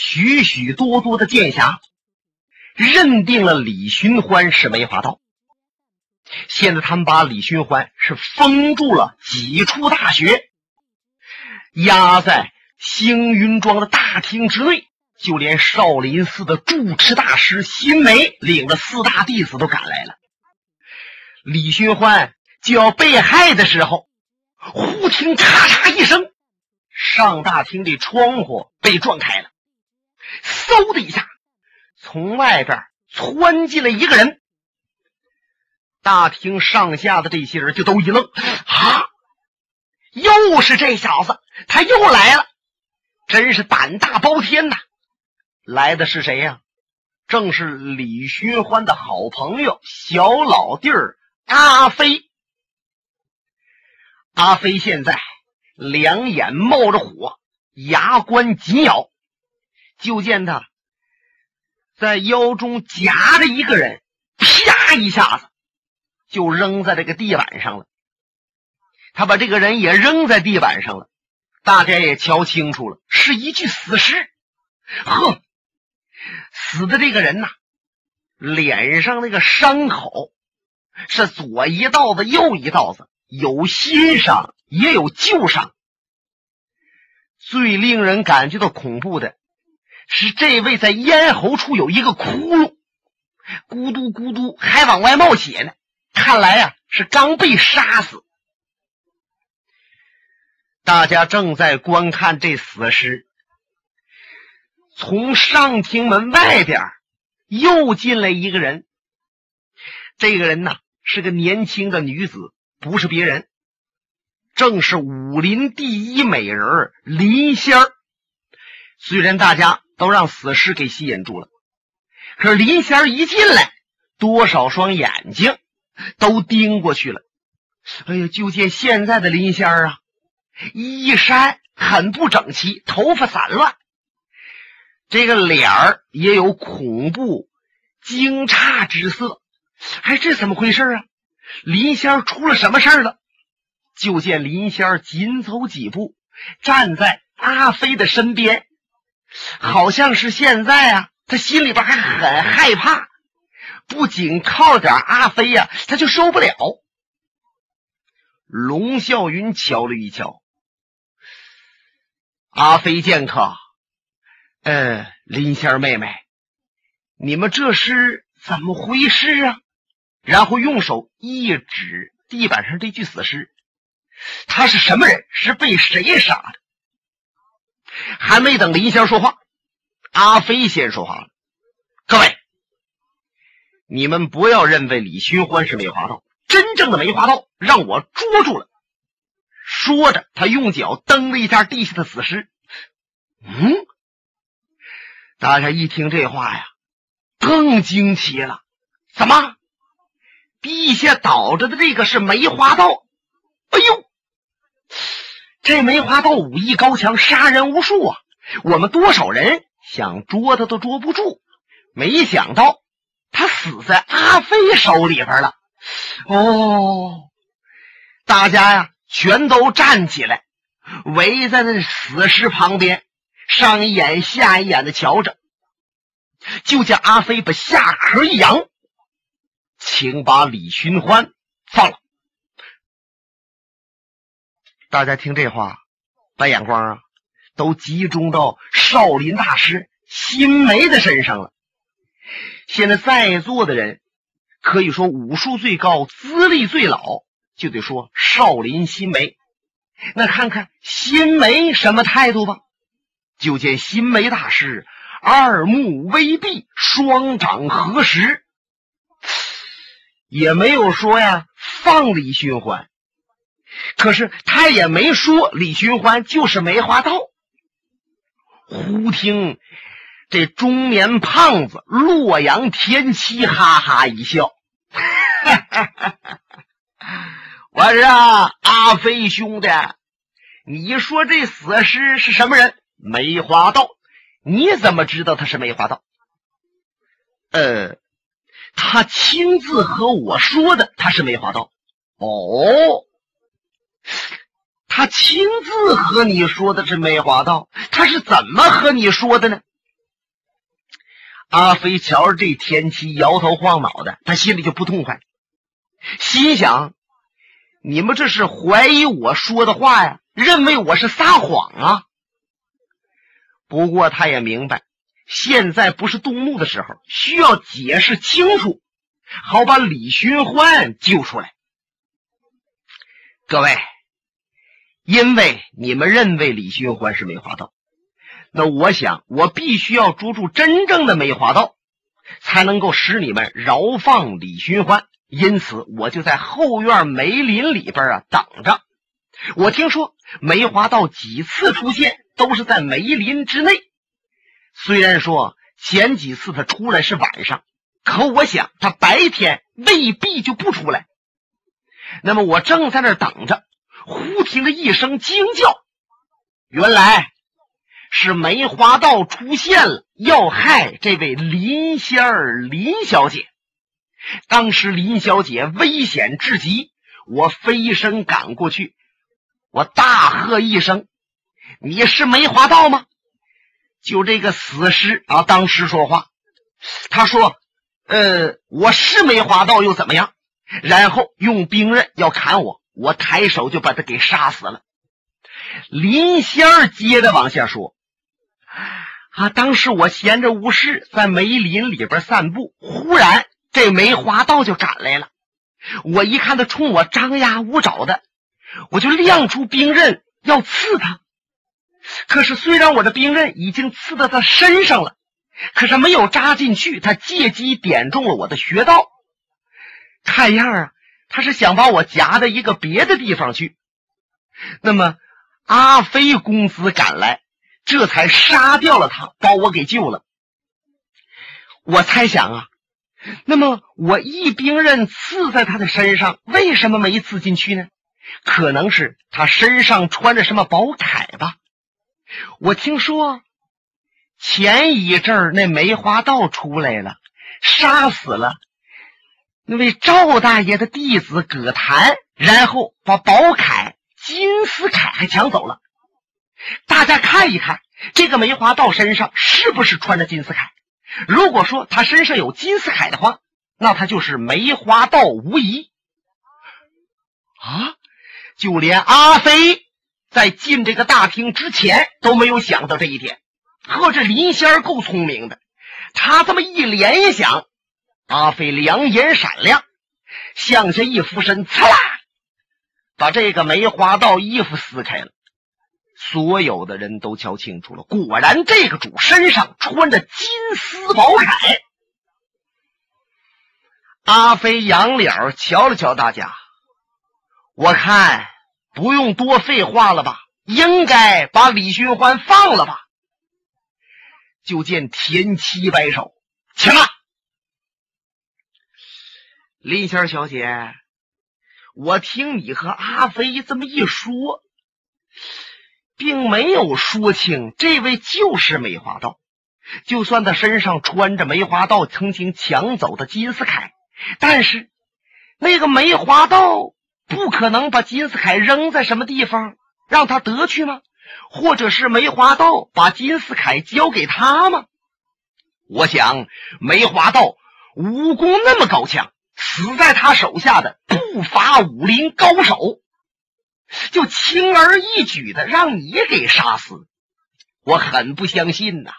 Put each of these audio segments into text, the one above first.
许许多多的剑侠认定了李寻欢是梅花刀。现在他们把李寻欢是封住了几处大穴，压在星云庄的大厅之内。就连少林寺的住持大师辛梅领着四大弟子都赶来了。李寻欢就要被害的时候，忽听咔嚓一声，上大厅的窗户被撞开了，嗖的一下，从外边窜进来一个人。大厅上下的这些人就都一愣：“啊，又是这小子，他又来了，真是胆大包天呐！”来的是谁呀？正是李寻欢的好朋友小老弟儿阿飞。阿飞现在两眼冒着火，牙关紧咬，就见他在腰中夹着一个人，啪一下子就扔在这个地板上了。他把这个人也扔在地板上了，大家也瞧清楚了，是一具死尸。呵。死的这个人呐，脸上那个伤口是左一道子，右一道子，有新伤也有旧伤。最令人感觉到恐怖的是，这位在咽喉处有一个窟窿，咕嘟咕嘟还往外冒血呢。看来呀，是刚被杀死。大家正在观看这死尸。从上厅门外边又进来一个人，这个人呐是个年轻的女子，不是别人，正是武林第一美人林仙儿。虽然大家都让死尸给吸引住了，可是林仙儿一进来，多少双眼睛都盯过去了。哎呀，就见现在的林仙儿啊，衣衫很不整齐，头发散乱。这个脸儿也有恐怖惊诧之色，哎，这怎么回事啊？林仙儿出了什么事儿了？就见林仙儿紧走几步，站在阿飞的身边，好像是现在啊，他心里边还很害怕，不仅靠点阿飞呀，他就受不了。龙啸云瞧了一瞧，阿飞剑客。呃，林仙妹妹，你们这是怎么回事啊？然后用手一指地板上这具死尸，他是什么人？是被谁杀的？还没等林仙说话，阿飞先说话了：“各位，你们不要认为李寻欢是梅花道，真正的梅花道让我捉住了。”说着，他用脚蹬了一下地下的死尸，嗯。大家一听这话呀，更惊奇了。怎么，地下倒着的这个是梅花道？哎呦，这梅花道武艺高强，杀人无数啊！我们多少人想捉他都捉不住，没想到他死在阿飞手里边了。哦，大家呀，全都站起来，围在那死尸旁边。上一眼下一眼的瞧着，就见阿飞把下壳一扬，请把李寻欢放了。大家听这话，把眼光啊都集中到少林大师辛梅的身上了。现在在座的人可以说武术最高、资历最老，就得说少林辛梅。那看看辛梅什么态度吧。就见新梅大师二目微闭，双掌合十，也没有说呀放李寻欢，可是他也没说李寻欢就是梅花道。忽听这中年胖子洛阳天七哈哈一笑：“我说阿飞兄弟，你说这死尸是什么人？”梅花道，你怎么知道他是梅花道？呃，他亲自和我说的，他是梅花道。哦，他亲自和你说的是梅花道，他是怎么和你说的呢？阿飞瞧着这田七，摇头晃脑的，他心里就不痛快，心想：你们这是怀疑我说的话呀？认为我是撒谎啊？不过他也明白，现在不是动怒的时候，需要解释清楚，好把李寻欢救出来。各位，因为你们认为李寻欢是梅花道，那我想我必须要捉住真正的梅花道，才能够使你们饶放李寻欢。因此，我就在后院梅林里边啊等着。我听说梅花道几次出现。都是在梅林之内。虽然说前几次他出来是晚上，可我想他白天未必就不出来。那么我正在那儿等着，忽听了一声惊叫，原来是梅花道出现了，要害这位林仙儿林小姐。当时林小姐危险至极，我飞身赶过去，我大喝一声。你是梅花道吗？就这个死尸啊，当时说话，他说：“呃，我是梅花道又怎么样？”然后用兵刃要砍我，我抬手就把他给杀死了。林仙儿接着往下说：“啊，当时我闲着无事，在梅林里边散步，忽然这梅花道就赶来了。我一看他冲我张牙舞爪的，我就亮出兵刃要刺他。”可是，虽然我的兵刃已经刺到他身上了，可是没有扎进去。他借机点中了我的穴道，看样啊，他是想把我夹到一个别的地方去。那么，阿飞公子赶来，这才杀掉了他，把我给救了。我猜想啊，那么我一兵刃刺在他的身上，为什么没刺进去呢？可能是他身上穿着什么宝铠吧。我听说前一阵儿那梅花道出来了，杀死了那位赵大爷的弟子葛谭，然后把宝铠金丝铠还抢走了。大家看一看，这个梅花道身上是不是穿着金丝铠？如果说他身上有金丝铠的话，那他就是梅花道无疑。啊，就连阿飞。在进这个大厅之前都没有想到这一点，呵，这林仙儿够聪明的。他这么一联想，阿飞两眼闪亮，向下一俯身，刺啦，把这个梅花道衣服撕开了。所有的人都瞧清楚了，果然这个主身上穿着金丝宝铠。阿飞仰脸瞧了瞧大家，我看。不用多废话了吧？应该把李寻欢放了吧？就见田七摆手，起来。林仙小姐，我听你和阿飞这么一说，并没有说清这位就是梅花道。就算他身上穿着梅花道曾经抢走的金丝铠，但是那个梅花道。不可能把金丝铠扔在什么地方让他得去吗？或者是梅花道把金丝铠交给他吗？我想梅花道武功那么高强，死在他手下的不乏武林高手，就轻而易举的让你给杀死，我很不相信呐。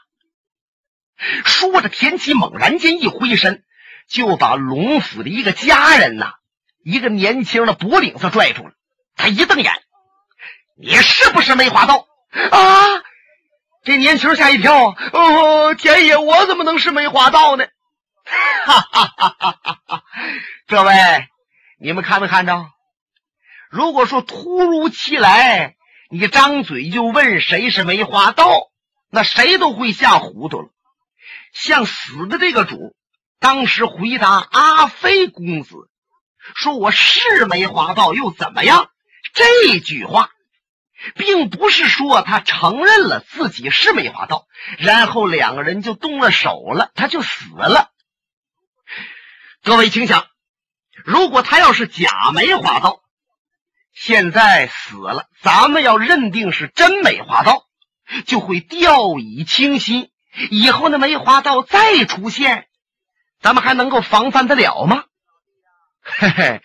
说着，田七猛然间一挥身，就把龙府的一个家人呐。一个年轻的脖领子拽住了他，一瞪眼：“你是不是梅花道？”啊！这年轻吓一跳：“哦，田爷，我怎么能是梅花道呢？”哈哈哈哈哈哈！各位，你们看没看着？如果说突如其来，你张嘴就问谁是梅花道，那谁都会吓糊涂了。像死的这个主，当时回答阿飞公子。说我是梅花道又怎么样？这句话，并不是说他承认了自己是梅花道，然后两个人就动了手了，他就死了。各位请想，如果他要是假梅花道，现在死了，咱们要认定是真梅花道，就会掉以轻心，以后那梅花道再出现，咱们还能够防范得了吗？嘿嘿，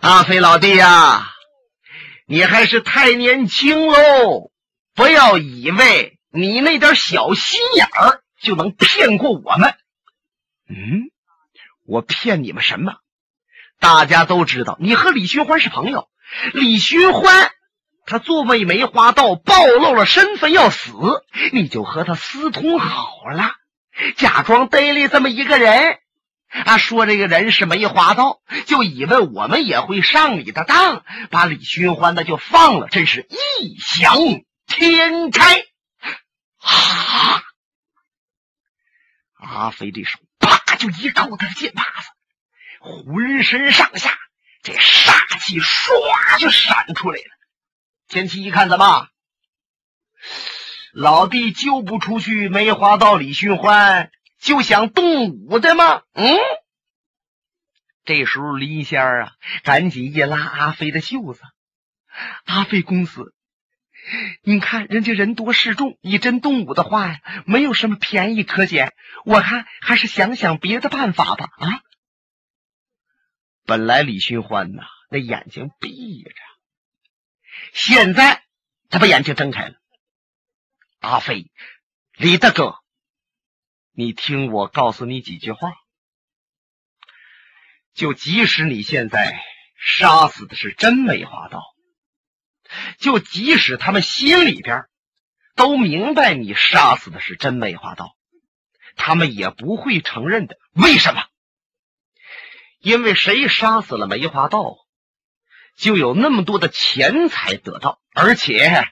阿飞老弟呀，你还是太年轻喽！不要以为你那点小心眼儿就能骗过我们。嗯，我骗你们什么？大家都知道你和李寻欢是朋友。李寻欢他作为梅花道暴露了身份要死，你就和他私通好了，假装逮了这么一个人。啊，说这个人是梅花道，就以为我们也会上你的当，把李寻欢的就放了，真是异想天开！啊！阿飞这手就一扣他的剑把子，浑身上下这杀气唰就闪出来了。前妻一看，怎么老弟救不出去梅花道李寻欢？就想动武的吗？嗯，这时候林仙儿啊，赶紧一拉阿飞的袖子。阿飞公子，你看人家人多势众，以真动武的话呀，没有什么便宜可捡。我看还是想想别的办法吧。啊，本来李寻欢呐，那眼睛闭着，现在他把眼睛睁开了。阿飞，李大哥。你听我告诉你几句话，就即使你现在杀死的是真梅花道，就即使他们心里边都明白你杀死的是真梅花道，他们也不会承认的。为什么？因为谁杀死了梅花道，就有那么多的钱财得到，而且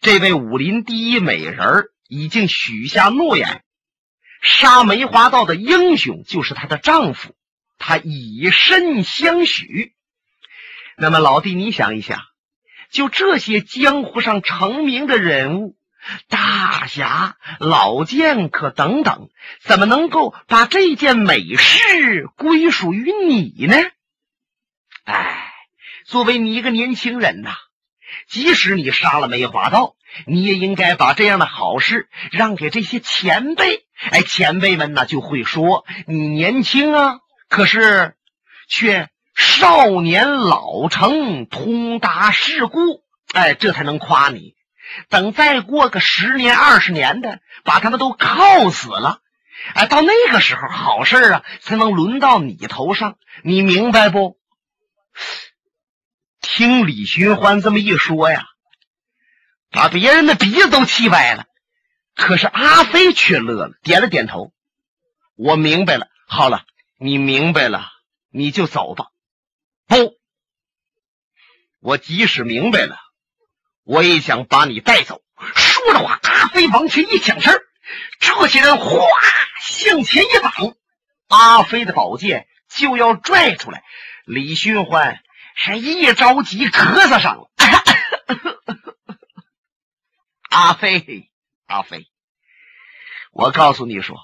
这位武林第一美人已经许下诺言。杀梅花道的英雄就是她的丈夫，他以身相许。那么老弟，你想一想，就这些江湖上成名的人物，大侠、老剑客等等，怎么能够把这件美事归属于你呢？哎，作为你一个年轻人呐，即使你杀了梅花道，你也应该把这样的好事让给这些前辈。哎，前辈们呢就会说你年轻啊，可是却少年老成，通达世故。哎，这才能夸你。等再过个十年二十年的，把他们都靠死了，哎，到那个时候，好事啊才能轮到你头上。你明白不？听李寻欢这么一说呀，把别人的鼻子都气歪了。可是阿飞却乐了，点了点头。我明白了。好了，你明白了，你就走吧。不，我即使明白了，我也想把你带走。说着话，阿飞往前一抢身，这些人哗向前一挡，阿飞的宝剑就要拽出来。李寻欢是一着急咳嗽上了。阿飞。阿飞，我告诉你说，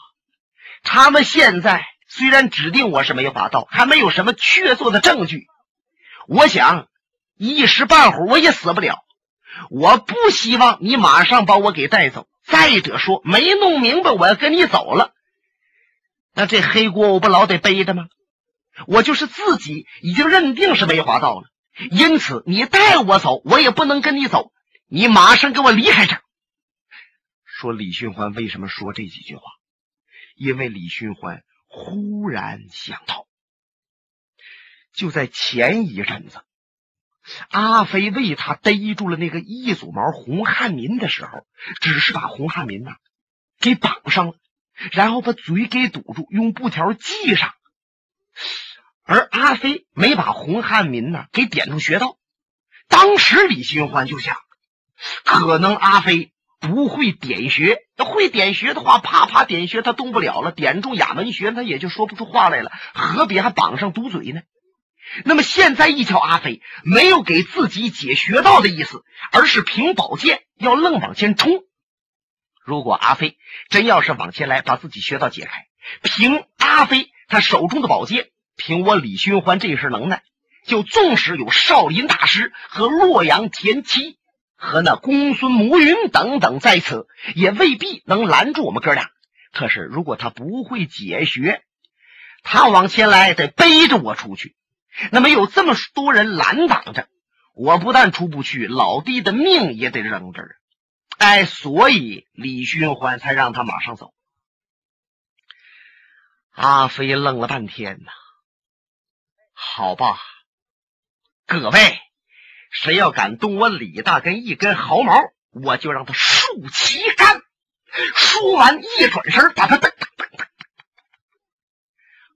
他们现在虽然指定我是梅花道，还没有什么确凿的证据。我想一时半会儿我也死不了。我不希望你马上把我给带走。再者说，没弄明白我要跟你走了，那这黑锅我不老得背着吗？我就是自己已经认定是梅花道了，因此你带我走，我也不能跟你走。你马上给我离开这儿。说李寻欢为什么说这几句话？因为李寻欢忽然想到，就在前一阵子，阿飞为他逮住了那个一组毛洪汉民的时候，只是把洪汉民呐给绑上了，然后把嘴给堵住，用布条系上，而阿飞没把洪汉民呐给点成穴道。当时李寻欢就想，可能阿飞。不会点穴，会点穴的话，啪啪点穴，他动不了了。点中哑门穴，他也就说不出话来了，何必还绑上堵嘴呢？那么现在一瞧，阿飞没有给自己解穴道的意思，而是凭宝剑要愣往前冲。如果阿飞真要是往前来，把自己穴道解开，凭阿飞他手中的宝剑，凭我李寻欢这身能耐，就纵使有少林大师和洛阳田七。和那公孙母云等等在此，也未必能拦住我们哥俩。可是如果他不会解穴，他往前来得背着我出去，那么有这么多人拦挡着，我不但出不去，老弟的命也得扔这儿。哎，所以李寻欢才让他马上走。阿飞愣了半天呐，好吧，各位，谁要敢动我李大根一根毫毛，我就让他竖旗杆。说完，一转身，把他噔噔噔噔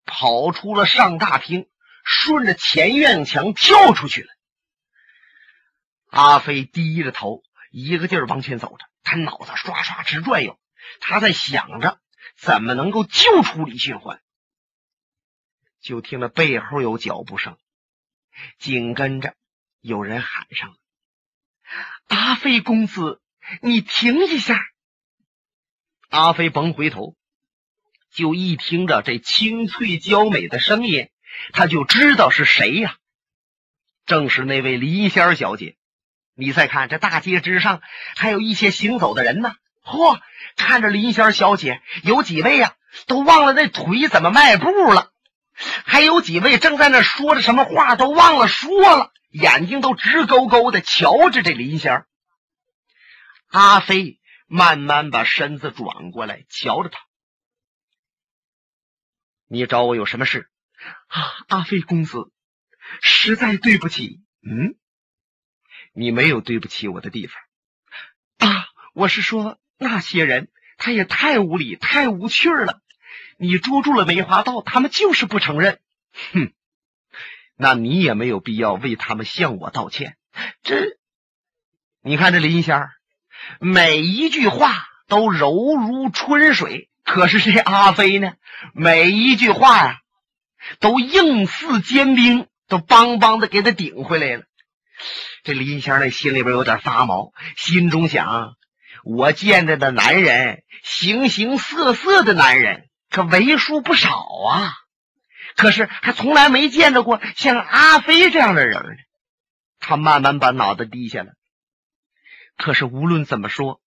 跑出了上大厅，顺着前院墙跳出去了。阿飞低着头，一个劲儿往前走着，他脑子刷刷直转悠，他在想着怎么能够救出李寻欢。就听到背后有脚步声，紧跟着有人喊上了：“阿飞公子，你停一下。”阿飞甭回头，就一听着这清脆娇美的声音，他就知道是谁呀？正是那位林仙小姐。你再看这大街之上，还有一些行走的人呢。嚯，看着林仙小姐，有几位呀，都忘了那腿怎么迈步了；还有几位正在那说着什么话，都忘了说了，眼睛都直勾勾的瞧着这林仙阿飞。慢慢把身子转过来，瞧着他。你找我有什么事？啊，阿飞公子，实在对不起。嗯，你没有对不起我的地方。啊，我是说那些人，他也太无理、太无趣了。你捉住了梅花道，他们就是不承认。哼，那你也没有必要为他们向我道歉。这，你看这林仙儿。每一句话都柔如春水，可是这阿飞呢？每一句话呀，都硬似坚冰，都梆梆的给他顶回来了。这林仙那心里边有点发毛，心中想：我见着的男人，形形色色的男人可为数不少啊，可是还从来没见着过像阿飞这样的人呢。他慢慢把脑袋低下了。可是无论怎么说，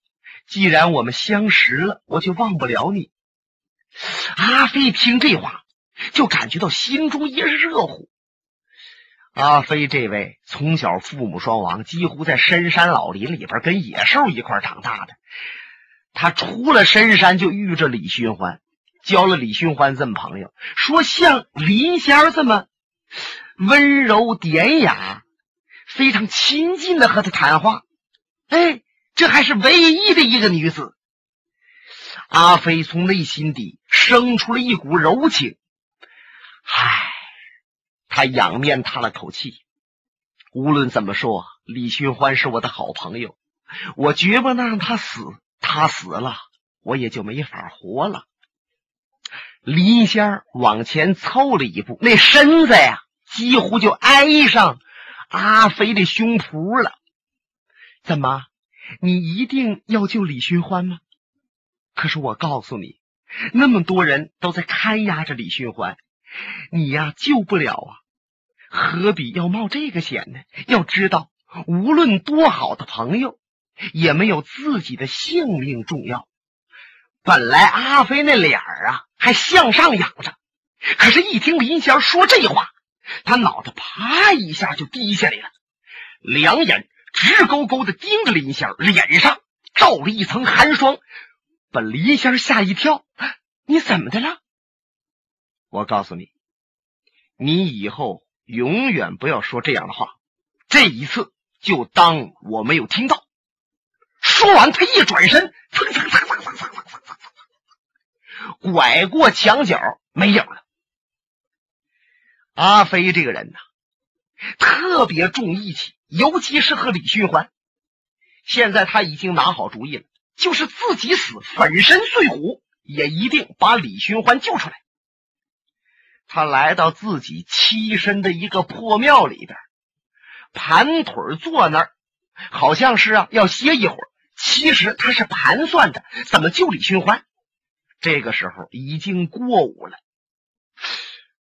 既然我们相识了，我就忘不了你。阿飞听这话，就感觉到心中一热乎。阿飞这位从小父母双亡，几乎在深山老林里边跟野兽一块长大的，他出了深山就遇着李寻欢，交了李寻欢这么朋友，说像林仙这么温柔典雅、非常亲近的和他谈话。哎，这还是唯一的一个女子。阿飞从内心底生出了一股柔情。唉，他仰面叹了口气。无论怎么说，李寻欢是我的好朋友，我绝不能让他死。他死了，我也就没法活了。林仙往前凑了一步，那身子呀，几乎就挨上阿飞的胸脯了。怎么？你一定要救李寻欢吗？可是我告诉你，那么多人都在看押着李寻欢，你呀救不了啊！何必要冒这个险呢？要知道，无论多好的朋友，也没有自己的性命重要。本来阿飞那脸儿啊还向上仰着，可是，一听林仙说这话，他脑袋啪一下就低下来了，两眼。直勾勾的盯着林仙脸上罩了一层寒霜，把林仙吓一跳。你怎么的了？我告诉你，你以后永远不要说这样的话。这一次就当我没有听到。说完，他一转身，蹭蹭蹭蹭蹭蹭蹭蹭蹭，拐过墙角，没影了。阿飞这个人呐，特别重义气。尤其是和李寻欢，现在他已经拿好主意了，就是自己死，粉身碎骨，也一定把李寻欢救出来。他来到自己栖身的一个破庙里边，盘腿坐那儿，好像是啊要歇一会儿。其实他是盘算着怎么救李寻欢。这个时候已经过午了，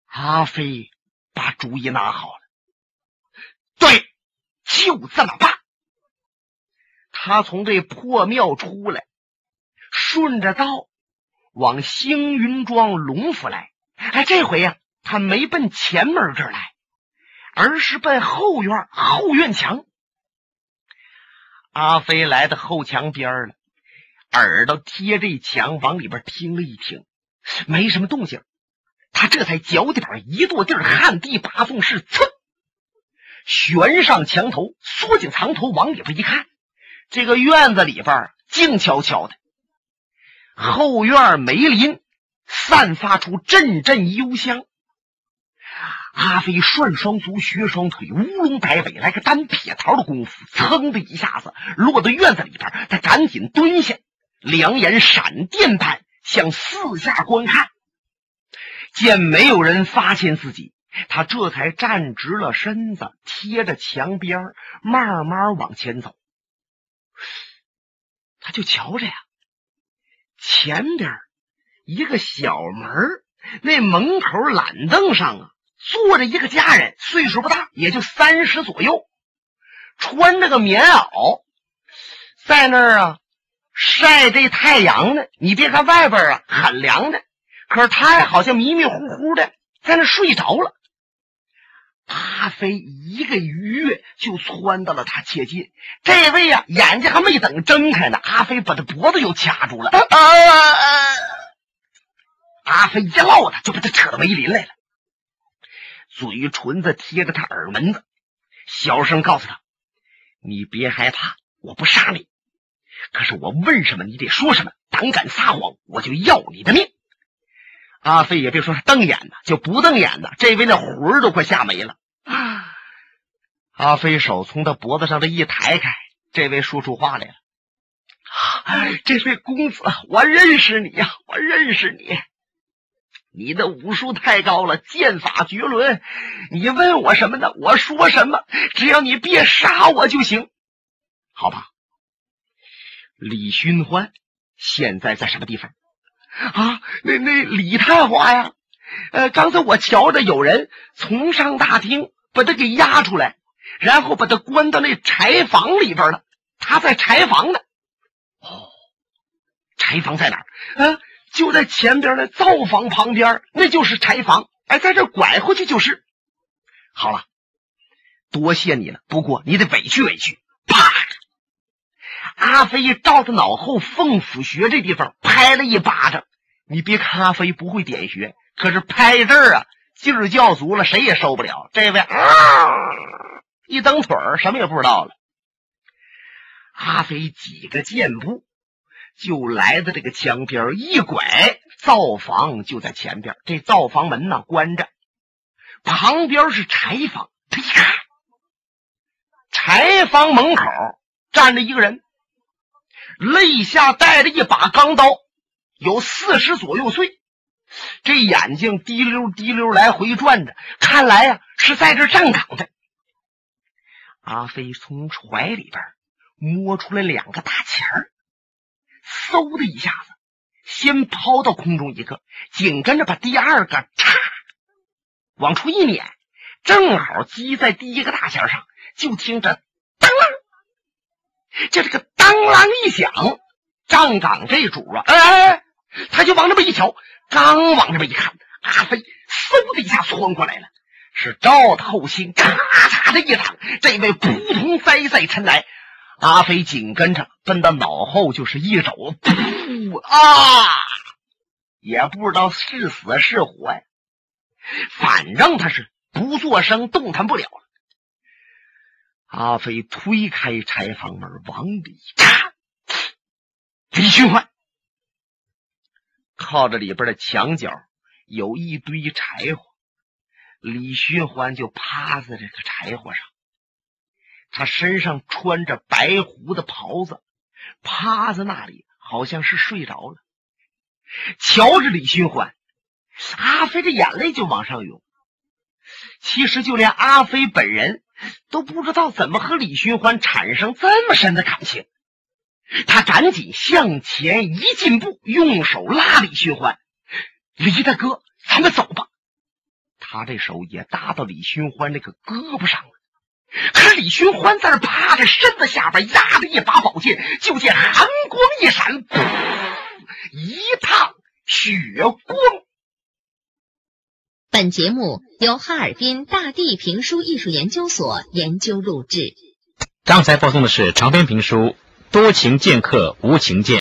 阿飞把主意拿好了，对。就这么办。他从这破庙出来，顺着道往星云庄龙府来。哎，这回呀，他没奔前门这儿来，而是奔后院后院墙。阿飞来到后墙边了，耳朵贴着墙往里边听了一听，没什么动静。他这才脚底板一跺地儿，旱地拔缝式，噌，悬上墙头，缩紧藏头，往里边一看，这个院子里边静悄悄的，后院梅林散发出阵阵幽香。阿飞涮双足，学双腿，乌龙摆尾，来个单撇桃的功夫，噌的一下子落到院子里边。他赶紧蹲下，两眼闪电般向四下观看。见没有人发现自己，他这才站直了身子，贴着墙边慢慢往前走。他就瞧着呀，前边一个小门那门口懒凳上啊，坐着一个家人，岁数不大，也就三十左右，穿着个棉袄，在那儿啊晒这太阳呢。你别看外边啊很凉的。可是他呀，好像迷迷糊糊的在那睡着了。阿飞一个鱼跃就窜到了他切近，这位呀，眼睛还没等睁开呢，阿飞把他脖子又掐住了。阿飞一落他，就把他扯到梅林来了，嘴唇子贴着他耳门子，小声告诉他：“你别害怕，我不杀你。可是我问什么，你得说什么。胆敢撒谎，我就要你的命。”阿飞也别说是瞪眼的，就不瞪眼的，这位那魂儿都快吓没了。阿飞手从他脖子上这一抬开，这位说出话来了：“ 这位公子，我认识你呀，我认识你。你的武术太高了，剑法绝伦。你问我什么呢？我说什么，只要你别杀我就行，好吧？”李寻欢现在在什么地方？啊，那那李太华呀，呃，刚才我瞧着有人从上大厅把他给押出来，然后把他关到那柴房里边了。他在柴房呢。哦，柴房在哪儿？啊，就在前边的灶房旁边，那就是柴房。哎，在这拐回去就是。好了，多谢你了。不过你得委屈委屈。啪！阿飞照着脑后凤府穴这地方拍了一巴掌。你别看阿飞不会点穴，可是拍这儿啊劲儿较足了，谁也受不了。这位啊，一蹬腿儿，什么也不知道了。阿飞几个箭步就来到这个墙边，一拐，灶房就在前边。这灶房门呢关着，旁边是柴房。他一看，柴房门口站着一个人。肋下带着一把钢刀，有四十左右岁，这眼睛滴溜滴溜来回转着，看来呀是在这站岗的。阿飞从怀里边摸出来两个大钱儿，嗖的一下子，先抛到空中一个，紧跟着把第二个嚓往出一撵，正好击在第一个大弦上，就听着当啷，就这个。当啷一响，站岗这主啊，哎，他就往那边一瞧，刚往那边一看，阿飞嗖的一下窜过来了，是照他后心，咔嚓的一掌，这位扑通栽在尘来，阿飞紧跟着奔到脑后就是一肘，噗啊，也不知道是死是活呀，反正他是不作声，动弹不了了。阿飞推开柴房门，往里看，李寻欢靠着里边的墙角有一堆柴火，李寻欢就趴在这个柴火上，他身上穿着白狐的袍子，趴在那里好像是睡着了。瞧着李寻欢，阿飞的眼泪就往上涌。其实就连阿飞本人。都不知道怎么和李寻欢产生这么深的感情，他赶紧向前一进步，用手拉李寻欢：“李大哥，咱们走吧。”他这手也搭到李寻欢那个胳膊上了。可李寻欢在那趴着，身子下边压着一把宝剑，就见寒光一闪，噗，一趟血光。本节目由哈尔滨大地评书艺术研究所研究录制。刚才播送的是长篇评书《多情剑客无情剑》。